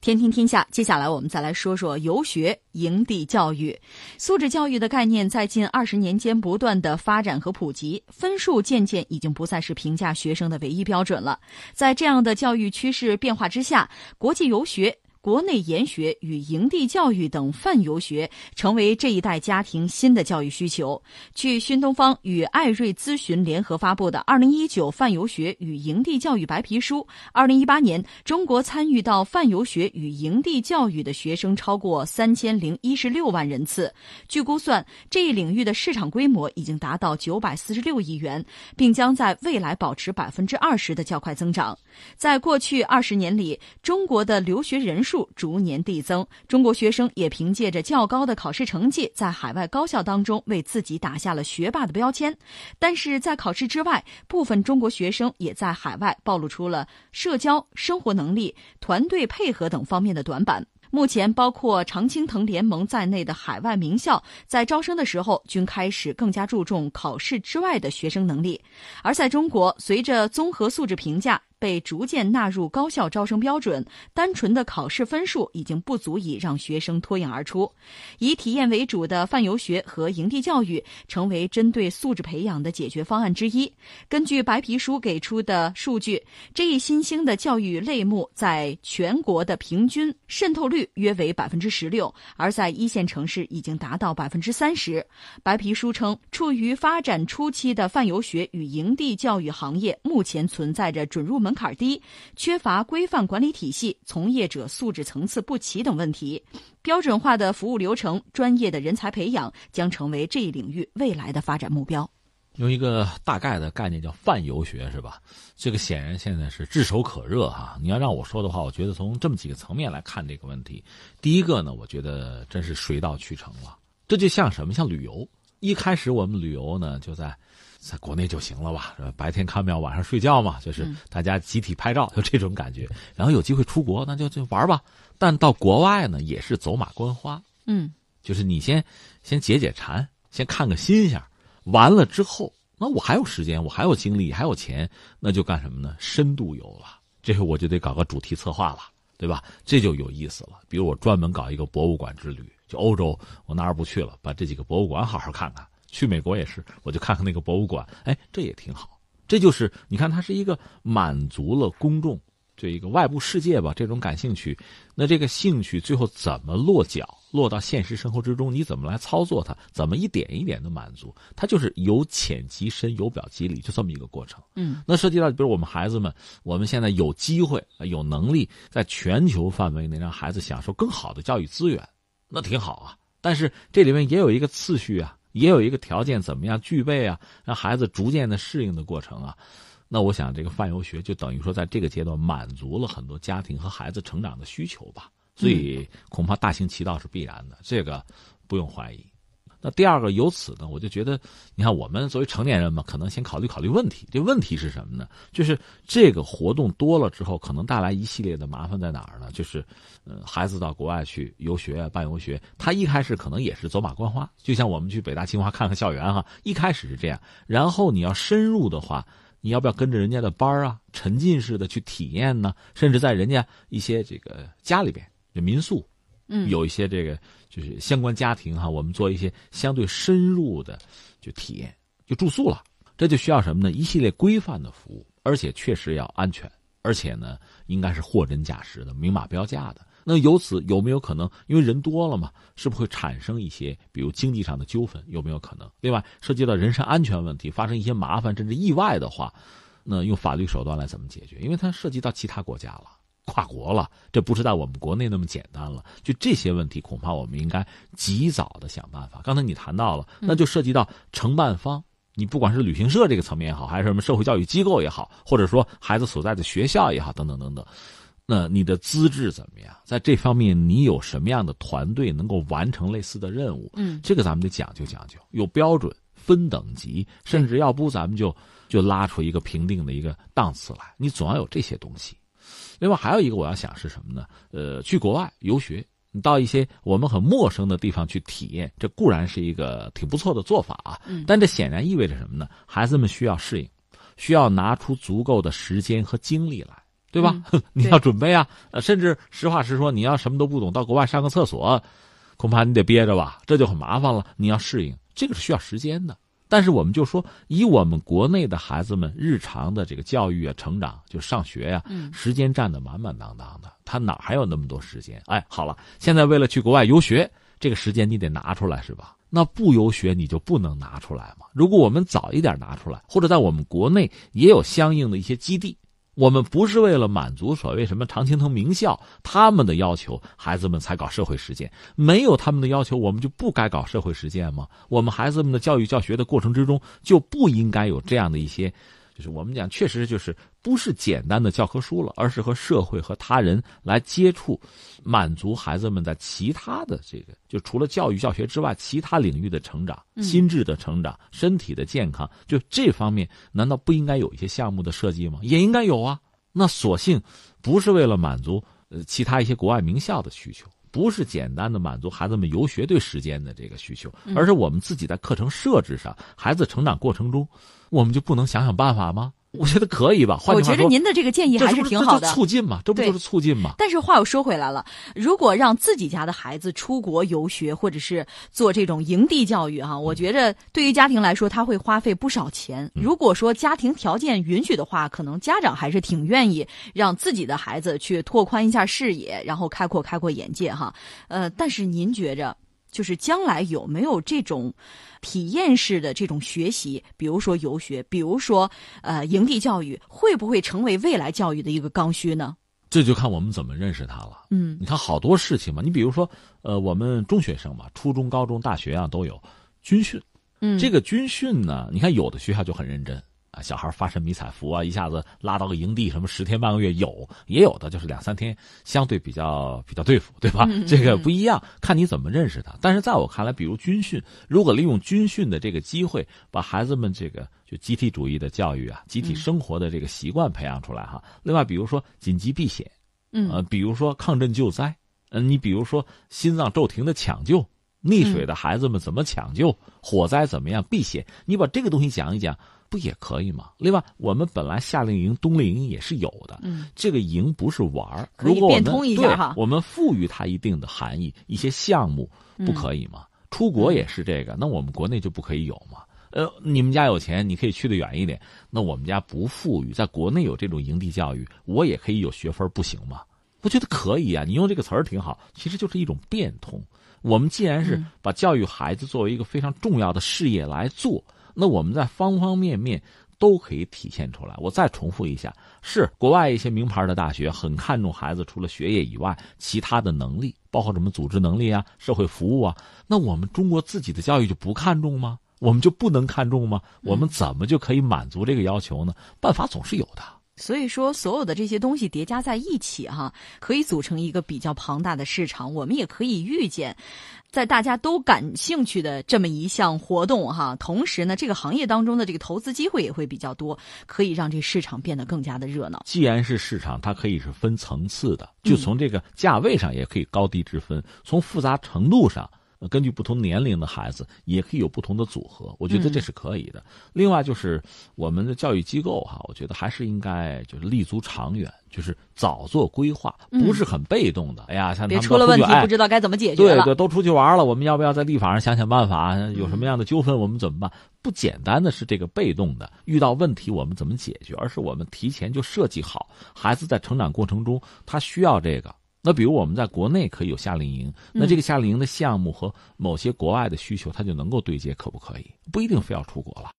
天听天下，接下来我们再来说说游学营地教育。素质教育的概念在近二十年间不断的发展和普及，分数渐渐已经不再是评价学生的唯一标准了。在这样的教育趋势变化之下，国际游学。国内研学与营地教育等泛游学成为这一代家庭新的教育需求。据新东方与艾瑞咨询联合发布的《二零一九泛游学与营地教育白皮书》，二零一八年中国参与到泛游学与营地教育的学生超过三千零一十六万人次。据估算，这一领域的市场规模已经达到九百四十六亿元，并将在未来保持百分之二十的较快增长。在过去二十年里，中国的留学人数。数逐年递增，中国学生也凭借着较高的考试成绩，在海外高校当中为自己打下了学霸的标签。但是在考试之外，部分中国学生也在海外暴露出了社交、生活能力、团队配合等方面的短板。目前，包括常青藤联盟在内的海外名校在招生的时候，均开始更加注重考试之外的学生能力。而在中国，随着综合素质评价。被逐渐纳入高校招生标准，单纯的考试分数已经不足以让学生脱颖而出。以体验为主的泛游学和营地教育，成为针对素质培养的解决方案之一。根据白皮书给出的数据，这一新兴的教育类目在全国的平均渗透率约为百分之十六，而在一线城市已经达到百分之三十。白皮书称，处于发展初期的泛游学与营地教育行业，目前存在着准入门。门槛低、缺乏规范管理体系、从业者素质层次不齐等问题，标准化的服务流程、专业的人才培养将成为这一领域未来的发展目标。用一个大概的概念叫泛游学，是吧？这个显然现在是炙手可热哈。你要让我说的话，我觉得从这么几个层面来看这个问题。第一个呢，我觉得真是水到渠成了。这就像什么？像旅游。一开始我们旅游呢，就在。在国内就行了吧，白天看庙，晚上睡觉嘛，就是大家集体拍照，就这种感觉。然后有机会出国，那就就玩吧。但到国外呢，也是走马观花。嗯，就是你先先解解馋，先看个新鲜。完了之后，那我还有时间，我还有精力，还有钱，那就干什么呢？深度游了。这回我就得搞个主题策划了，对吧？这就有意思了。比如我专门搞一个博物馆之旅，就欧洲，我哪儿不去了，把这几个博物馆好好看看。去美国也是，我就看看那个博物馆，哎，这也挺好。这就是你看，它是一个满足了公众这一个外部世界吧这种感兴趣。那这个兴趣最后怎么落脚，落到现实生活之中？你怎么来操作它？怎么一点一点的满足？它就是由浅及深，由表及里，就这么一个过程。嗯，那涉及到比如我们孩子们，我们现在有机会、有能力，在全球范围内让孩子享受更好的教育资源，那挺好啊。但是这里面也有一个次序啊。也有一个条件，怎么样具备啊？让孩子逐渐的适应的过程啊。那我想，这个泛游学就等于说，在这个阶段满足了很多家庭和孩子成长的需求吧。所以，恐怕大行其道是必然的，这个不用怀疑。那第二个，由此呢，我就觉得，你看，我们作为成年人嘛，可能先考虑考虑问题。这问题是什么呢？就是这个活动多了之后，可能带来一系列的麻烦在哪儿呢？就是，呃，孩子到国外去游学、办游学，他一开始可能也是走马观花，就像我们去北大、清华看看校园哈，一开始是这样。然后你要深入的话，你要不要跟着人家的班啊，沉浸式的去体验呢？甚至在人家一些这个家里边，就民宿。嗯，有一些这个就是相关家庭哈，我们做一些相对深入的就体验，就住宿了。这就需要什么呢？一系列规范的服务，而且确实要安全，而且呢，应该是货真价实的、明码标价的。那由此有没有可能？因为人多了嘛，是不是会产生一些比如经济上的纠纷？有没有可能？另外，涉及到人身安全问题，发生一些麻烦甚至意外的话，那用法律手段来怎么解决？因为它涉及到其他国家了。跨国了，这不是在我们国内那么简单了。就这些问题，恐怕我们应该及早的想办法。刚才你谈到了，那就涉及到承办方，你不管是旅行社这个层面也好，还是什么社会教育机构也好，或者说孩子所在的学校也好，等等等等，那你的资质怎么样？在这方面，你有什么样的团队能够完成类似的任务？嗯，这个咱们得讲究讲究，有标准，分等级，甚至要不咱们就就拉出一个评定的一个档次来。你总要有这些东西。另外还有一个我要想是什么呢？呃，去国外游学，你到一些我们很陌生的地方去体验，这固然是一个挺不错的做法啊。嗯。但这显然意味着什么呢？孩子们需要适应，需要拿出足够的时间和精力来。对吧？你要准备啊，甚至实话实说，你要什么都不懂，到国外上个厕所，恐怕你得憋着吧，这就很麻烦了。你要适应，这个是需要时间的。但是我们就说，以我们国内的孩子们日常的这个教育啊、成长，就上学呀，时间占的满满当当的，他哪还有那么多时间？哎，好了，现在为了去国外游学，这个时间你得拿出来，是吧？那不游学你就不能拿出来吗？如果我们早一点拿出来，或者在我们国内也有相应的一些基地。我们不是为了满足所谓什么常青藤名校他们的要求，孩子们才搞社会实践。没有他们的要求，我们就不该搞社会实践吗？我们孩子们的教育教学的过程之中，就不应该有这样的一些。就是我们讲，确实就是不是简单的教科书了，而是和社会和他人来接触，满足孩子们在其他的这个，就除了教育教学之外，其他领域的成长、心智的成长、身体的健康，就这方面，难道不应该有一些项目的设计吗？也应该有啊。那索性不是为了满足呃其他一些国外名校的需求，不是简单的满足孩子们游学对时间的这个需求，而是我们自己在课程设置上，孩子成长过程中。我们就不能想想办法吗？我觉得可以吧。我觉得您的这个建议还是挺好的，促进嘛，这不就是促进嘛？但是话又说回来了，如果让自己家的孩子出国游学，或者是做这种营地教育，哈，我觉着对于家庭来说，他会花费不少钱。如果说家庭条件允许的话，可能家长还是挺愿意让自己的孩子去拓宽一下视野，然后开阔开阔眼界，哈。呃，但是您觉着？就是将来有没有这种体验式的这种学习，比如说游学，比如说呃营地教育，会不会成为未来教育的一个刚需呢？这就看我们怎么认识它了。嗯，你看好多事情嘛，你比如说呃我们中学生嘛，初中、高中、大学啊都有军训。嗯，这个军训呢，你看有的学校就很认真。啊，小孩发身迷彩服啊，一下子拉到个营地，什么十天半个月有，也有的就是两三天，相对比较比较对付，对吧？这个不一样，看你怎么认识他。但是在我看来，比如军训，如果利用军训的这个机会，把孩子们这个就集体主义的教育啊，集体生活的这个习惯培养出来哈。另外，比如说紧急避险，嗯，呃，比如说抗震救灾，嗯，你比如说心脏骤停的抢救，溺水的孩子们怎么抢救，火灾怎么样避险，你把这个东西讲一讲。不也可以吗？另外，我们本来夏令营、冬令营也是有的。嗯，这个营不是玩儿，如果我们对，我们赋予它一定的含义，一些项目不可以吗？出国也是这个，那我们国内就不可以有吗？呃，你们家有钱，你可以去的远一点。那我们家不富裕，在国内有这种营地教育，我也可以有学分，不行吗？我觉得可以啊。你用这个词儿挺好，其实就是一种变通。我们既然是把教育孩子作为一个非常重要的事业来做。那我们在方方面面都可以体现出来。我再重复一下：是国外一些名牌的大学很看重孩子除了学业以外其他的能力，包括什么组织能力啊、社会服务啊。那我们中国自己的教育就不看重吗？我们就不能看重吗？我们怎么就可以满足这个要求呢？办法总是有的。所以说，所有的这些东西叠加在一起，哈，可以组成一个比较庞大的市场。我们也可以预见，在大家都感兴趣的这么一项活动，哈，同时呢，这个行业当中的这个投资机会也会比较多，可以让这市场变得更加的热闹。既然是市场，它可以是分层次的，就从这个价位上也可以高低之分，从复杂程度上。根据不同年龄的孩子，也可以有不同的组合，我觉得这是可以的。另外就是我们的教育机构哈，我觉得还是应该就是立足长远，就是早做规划，不是很被动的。哎呀，像他们出了问题不知道该怎么解决对对，都出去玩了，我们要不要在立法上想想办法？有什么样的纠纷我们怎么办？不简单的是这个被动的，遇到问题我们怎么解决？而是我们提前就设计好，孩子在成长过程中他需要这个。那比如我们在国内可以有夏令营，那这个夏令营的项目和某些国外的需求，它就能够对接，可不可以？不一定非要出国了。